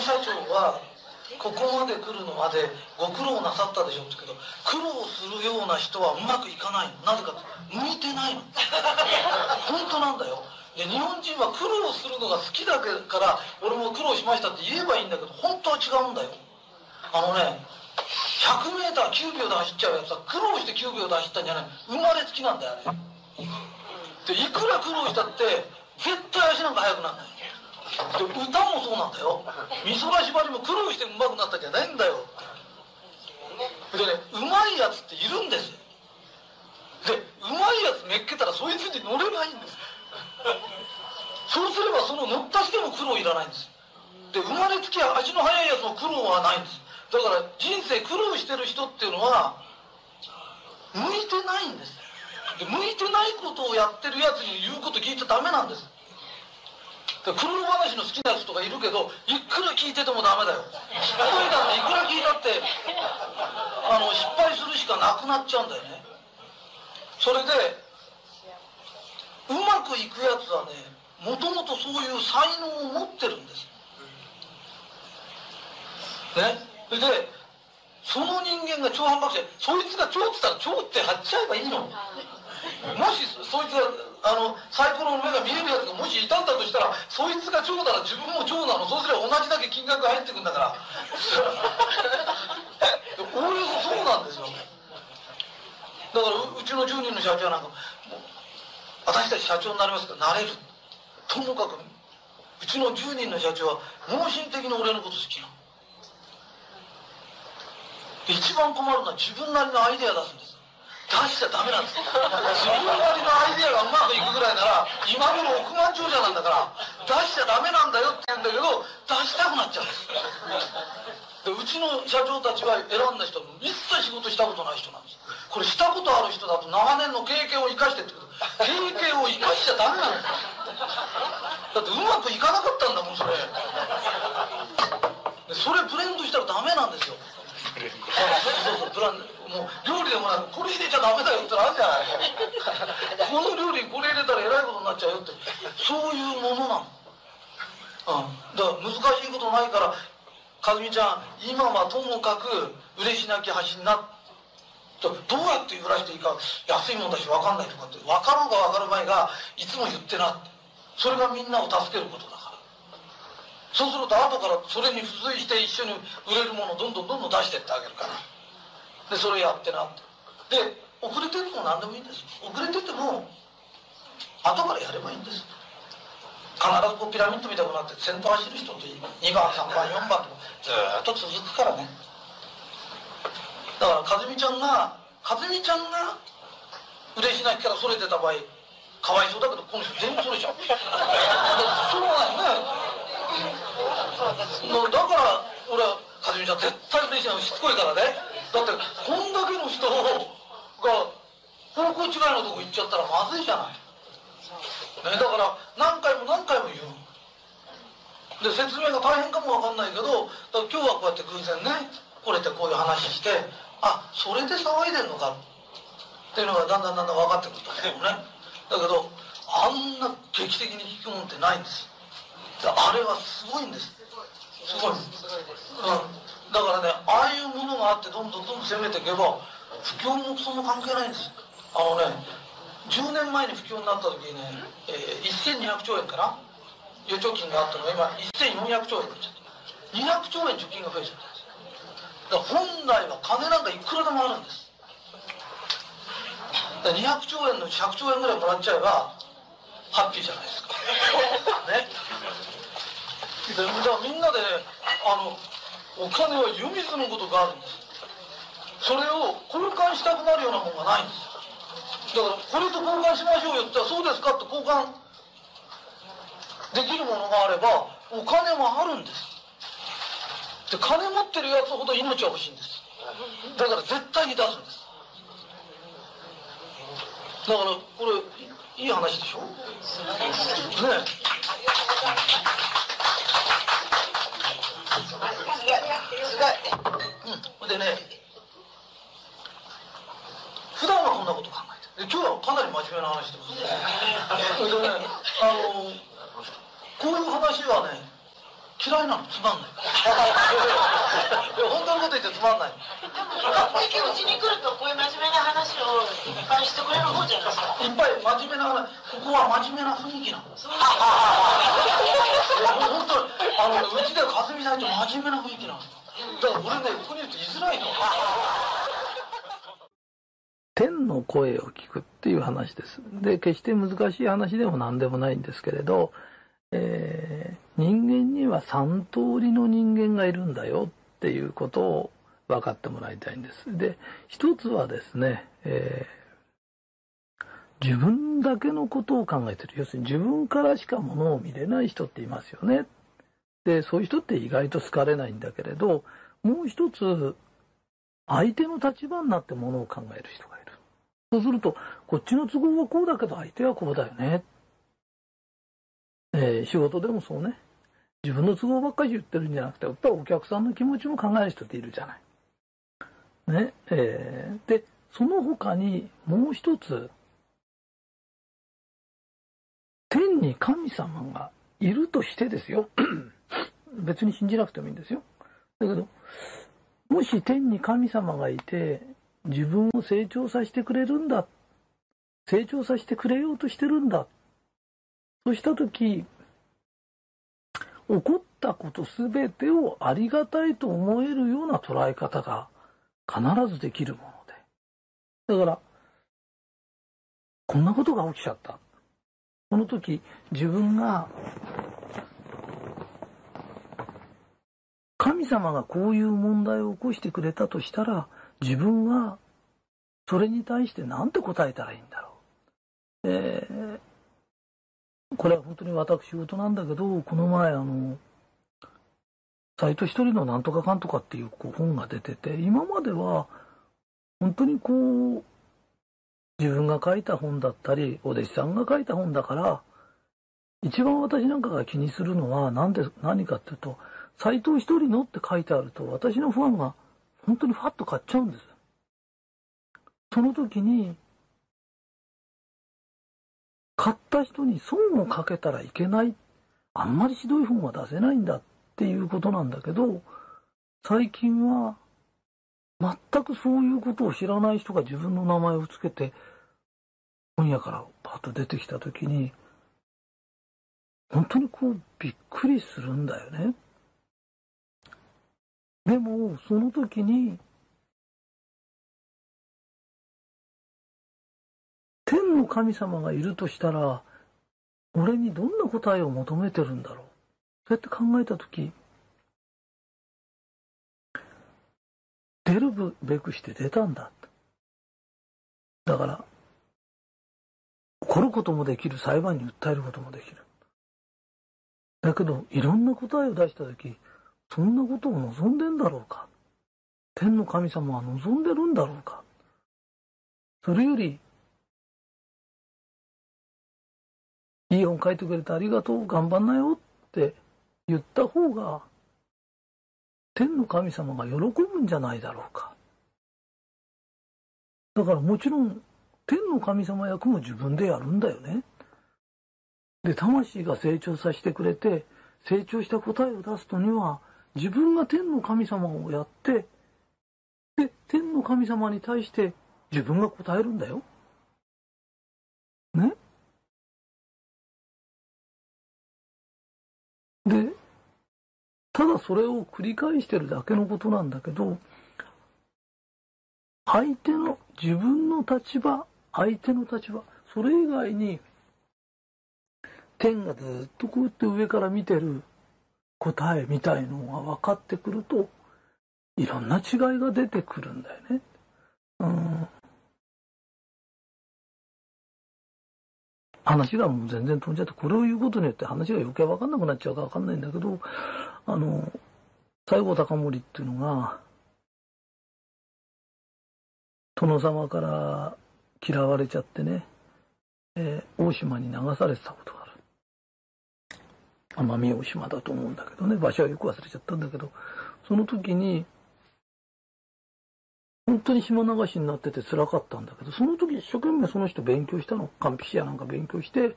社長はここまで来るのまでご苦労なさったでしょうけど苦労するような人はうまくいかないの。なぜか向いてないの。本当なんだよ。で日本人は苦労するのが好きだから俺も苦労しましたって言えばいいんだけど本当は違うんだよ。あのね 100m9 秒で走っちゃうやつは苦労して9秒で走ったんじゃない。生まれつきなんだよあれ。でいくら苦労したって絶対足なんか速くなんない。で歌もそうなんだよ。美空ひばりも苦労して上手くなったんじゃないんだよ。でねうまいやつっているんですでうまいやつめっけたらそいつに乗れないんです。そうすればその乗ったしても苦労いらないんです。で生まれつき足の速いやつも苦労はないんです。だから人生苦労してる人っていうのは向いてないんです。で向いてないことをやってるやつに言うこと聞いちゃダメなんです。で苦労話の好きな人がいるけどいくら聞いててもダメだよ。失敗だっていくら聞いたってあの失敗するしかなくなっちゃうんだよね。それでうまくいくやつはねもともとそういう才能を持ってるんです。ね。でその人間が超反発してそいつが超って言ったら超って貼っちゃえばいいの。もしそいつがあのサイコロの目が見えるやつがもしいたんだとしたらそいつが超なら自分も超な。のそうすれば同じだけ金額が入ってくんだから。こういうそうなんですよだからうちの10人の社長なんか私たち社長になりますか？らなれる。ともかくうちの10人の社長は盲信的に俺のこと好きなの。一番困るのは自分なりのアイデア出すんです。出しちゃダメなんです自分なりのアイデアがうまくいくぐらいなら今頃億万長者なんだから出しちゃダメなんだよって言うんだけど出したくなっちゃうんです。でうちの社長たちは選んだ人一切仕事したことない人なんです。これしたことある人だと長年の経験を生かしてってこと。経験を生かしちゃダメなんですだってうまくいかなかったんだもんそれ。でそれブレンドしたらダメなんですよ。そうそうプランもう料理でもなくこれ入れちゃダメだよってのあるじゃない。この料理これ入れたらえらいことになっちゃうよって。そういうものなの。うんだから難しいことないからかずみちゃん今はともかく嬉しなき橋になっどうやって揺らしていいか安いもんだし分かんないとかって分かろうが分かる前がいつも言ってなって。それがみんなを助けることだから。そうすると後からそれに付随して一緒に売れるものをどんどんどんどん出してってあげるから。でそれやってなって。で遅れてても何でもいいんです。遅れてても後からやればいいんです。必ずこうピラミッドみたいになって先頭走る人と2番3番4番とかずっと続くからね。だから和美ちゃんが和美ちゃんが嬉し泣きからそれてた場合かわいそうだけどこの人全部それちゃう。そうなんねだから俺は和美ちゃん絶対嬉しいしつこいからね。だってこんだけの人が方向違いのとこ行っちゃったらまずいじゃない、ね、だから何回も何回も言うで説明が大変かもわかんないけど今日はこうやって偶然ねこれてこういう話してあそれで騒いでんのかっていうのがだんだんだんだん分かってくると思うね。だけどあんな劇的に聞くもんってないんです。あれはすごいんです。すごい、うん、だからねああいうものがあってどんどんどんどん攻めていけば不況もそんな関係ないんです。あのね10年前に不況になった時にね、えー、1200兆円かな？預貯金があったのが今1400兆円になっちゃった。200兆円貯金が増えちゃっただから本来は金なんかいくらでもあるんです。だから200兆円のうち100兆円ぐらいもらっちゃえばハッピーじゃないですか。ね。でじゃあみんなであのお金は湯水のことがあるんです。それを交換したくなるようなもんがないんです。だからこれと交換しましょうよって言ったらそうですかって交換できるものがあればお金もあるんです。で金持ってるやつほど命は欲しいんです。だから絶対に出すんです。だからこれいい話でしょ？ねえ。うん。でね普段はこんなこと考えてる今日はかなり真面目な話してますねでねあのこういう話はね嫌いなのつまんない。いや本当のこと言ってつまんない。うちに来るとこういう真面目な話をいっぱいしてくれる方じゃないですか。いっぱい真面目な話ここは真面目な雰囲気なの。そう本当にあのうちではかすみさんと真面目な雰囲気なのだから俺ねここにいると居づらいの天の声を聞くっていう話です。で、決して難しい話でも何でもないんですけれど、えー人間には3通りの人間がいるんだよっていうことを分かってもらいたいんです。で、一つはですね、えー自分だけのことを考えてる。要するに自分からしかものを見れない人っていますよね。で、そういう人って意外と好かれないんだけれど、もう一つ、相手の立場になってものを考える人がいる。そうすると、こっちの都合はこうだけど相手はこうだよね。えー仕事でもそうね。自分の都合ばっかり言ってるんじゃなくて、やっぱりお客さんの気持ちも考える人っているじゃない。ね。えーで、その他にもう一つ、天に神様がいるとしてですよ。別に信じなくてもいいんですよ。だけど、もし天に神様がいて、自分を成長させてくれるんだ。成長させてくれようとしてるんだ。そうしたとき、起こったことすべてをありがたいと思えるような捉え方が必ずできるもので。だから、こんなことが起きちゃった。この時、自分が神様がこういう問題を起こしてくれたとしたら、自分はそれに対して何て答えたらいいんだろう。えーこれは本当に私事なんだけど、この前あの、斎藤一人のなんとかかんとかっていうこう本が出てて、今までは本当にこう、自分が書いた本だったり、お弟子さんが書いた本だから、一番私なんかが気にするのは何で、何かっていうと、斎藤一人のって書いてあると、私のファンが本当にファッと買っちゃうんです。その時に、買った人に損をかけたらいけない。あんまりひどい本は出せないんだっていうことなんだけど、最近は全くそういうことを知らない人が自分の名前をつけて本屋からパッと出てきた時に、本当にこうびっくりするんだよね。でも、その時に、天の神様がいるとしたら、俺にどんな答えを求めてるんだろう。そうやって考えた時、出るべくして出たんだ。だから、怒ることもできる、裁判に訴えることもできる。だけど、いろんな答えを出した時、そんなことを望んでんだろうか。天の神様は望んでるんだろうか。それより、いい本書いてくれてありがとう、頑張んなよって言った方が、天の神様が喜ぶんじゃないだろうか。だからもちろん、天の神様役も自分でやるんだよね。で、魂が成長させてくれて、成長した答えを出すとには、自分が天の神様をやって、で、天の神様に対して自分が答えるんだよ。ただそれを繰り返してるだけのことなんだけど、相手の、自分の立場、相手の立場、それ以外に、天がずっとこうやって上から見てる答えみたいのが分かってくると、いろんな違いが出てくるんだよね。うん。話がもう全然飛んじゃって、これを言うことによって話が余計分かんなくなっちゃうか分かんないんだけど、あの、西郷隆盛っていうのが、殿様から嫌われちゃってね、えー大島に流されてたことがある。奄美大島だと思うんだけどね、場所はよく忘れちゃったんだけど、その時に、本当に島流しになってて辛かったんだけど、その時一生懸命その人勉強したの。完璧やなんか勉強して、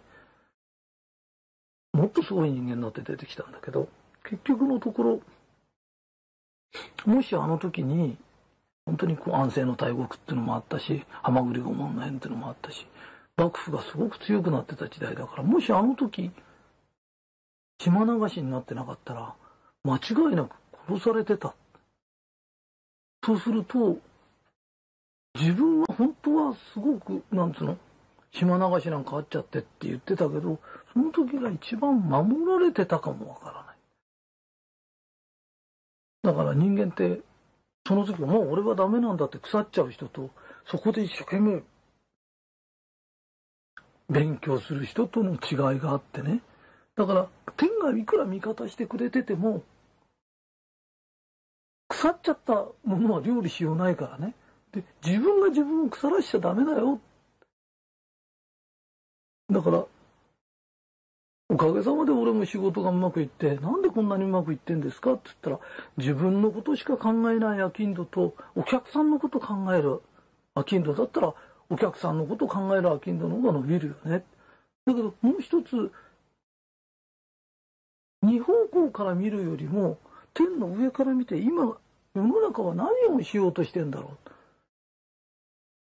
もっとすごい人間になって出てきたんだけど、結局のところ、もしあの時に、本当にこう安政の大国っていうのもあったし、浜栗御門の変っていうのもあったし、幕府がすごく強くなってた時代だから、もしあの時、島流しになってなかったら、間違いなく殺されてた。そうすると、自分は本当はすごく、なんつうの、島流しなんかあっちゃってって言ってたけど、その時が一番守られてたかもわからない。だから人間って、その時もう俺はダメなんだって腐っちゃう人と、そこで一生懸命勉強する人との違いがあってね。だから、天がいくら味方してくれてても、腐っちゃったものは料理しようないからね。で、自分が自分を腐らしちゃダメだよ。だから、おかげさまで俺も仕事がうまくいって、なんでこんなにうまくいってんですか？って言ったら、自分のことしか考えないアキンドと、お客さんのこと考えるアキンドだったら、お客さんのこと考えるアキンドの方が伸びるよね。だけど、もう一つ、二方向から見るよりも、天の上から見て、今、世の中は何をしようとしてんだろう。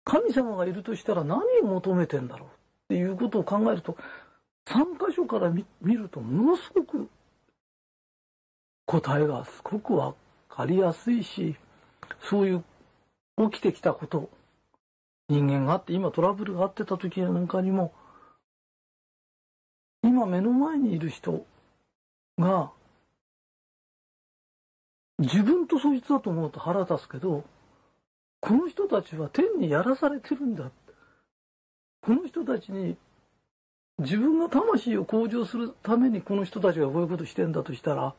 神様がいるとしたら何を求めてんだろうっていうことを考えると、3箇所から見るとものすごく答えがすごくわかりやすいし、そういう起きてきたこと、人間があって、今トラブルがあってた時なんかにも、今目の前にいる人が、自分とそいつだと思うと腹立つけど、この人たちは天にやらされてるんだ。この人たちに自分が魂を向上するためにこの人たちがこういうことしてんだとしたら、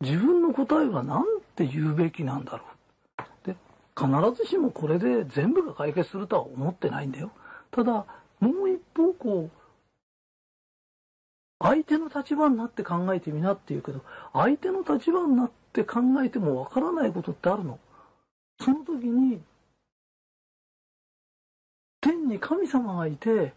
自分の答えは何て言うべきなんだろう。で、必ずしもこれで全部が解決するとは思ってないんだよ。ただ、もう一方こう、相手の立場になって考えてみなって言うけど、相手の立場になって考えてもわからないことってあるの。その時に、に神様がいて、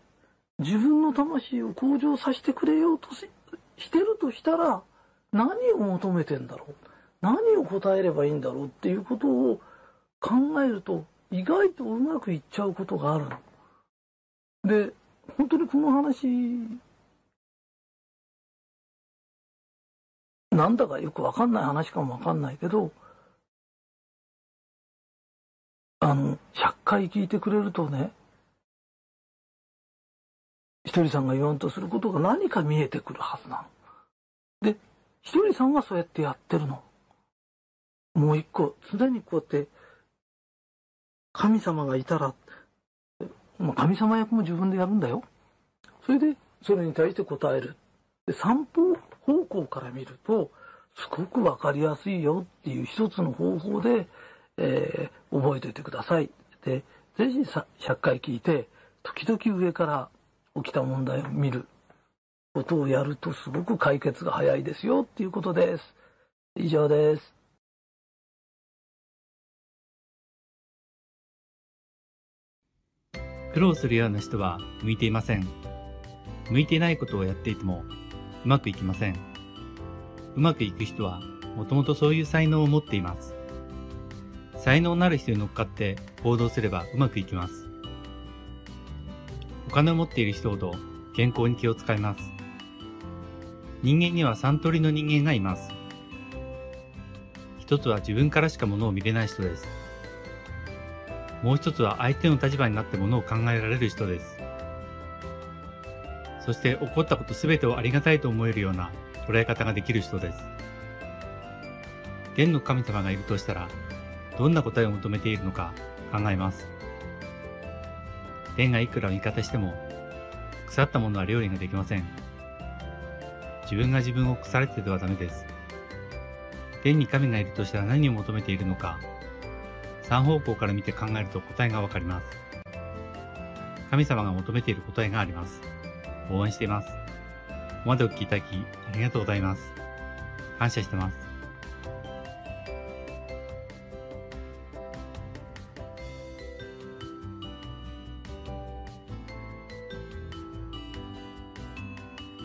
自分の魂を向上させてくれようとししてるとしたら、何を求めてんだろう？何を答えればいいんだろうっていうことを考えると、意外とうまくいっちゃうことがあるの。で、本当にこの話、なんだかよくわかんない話かもわかんないけど、あの、100回聞いてくれるとね、ひとりさんが言わんとすることが何か見えてくるはずなの。で、ひとりさんはそうやってやってるの。もう一個、常にこうやって、神様がいたら、まあ、神様役も自分でやるんだよ。それで、それに対して答える。で、散歩方向から見ると、すごくわかりやすいよっていう一つの方法で、えー、覚えておいてください。で、ぜひさ、100回聞いて、時々上から起きた問題を見ることをやるとすごく解決が早いですよっていうことです。以上です。苦労するような人は向いていません。向いていないことをやっていてもうまくいきません。うまくいく人はもともとそういう才能を持っています。才能のある人に乗っかって行動すればうまくいきます。金を持っている人ほど健康に気を使います。人間には3通りの人間がいます。一つは自分からしか物を見れない人です。もう一つは相手の立場になって物を考えられる人です。そして起こったことすべてをありがたいと思えるような捉え方ができる人です。天の神様がいるとしたら、どんな答えを求めているのか考えます。天がいくら味方しても、腐ったものは料理ができません。自分が自分を腐れててはダメです。天に神がいるとしたら何を求めているのか、三方向から見て考えると答えがわかります。神様が求めている答えがあります。応援しています。ここまでお聞きいただきありがとうございます。感謝してます。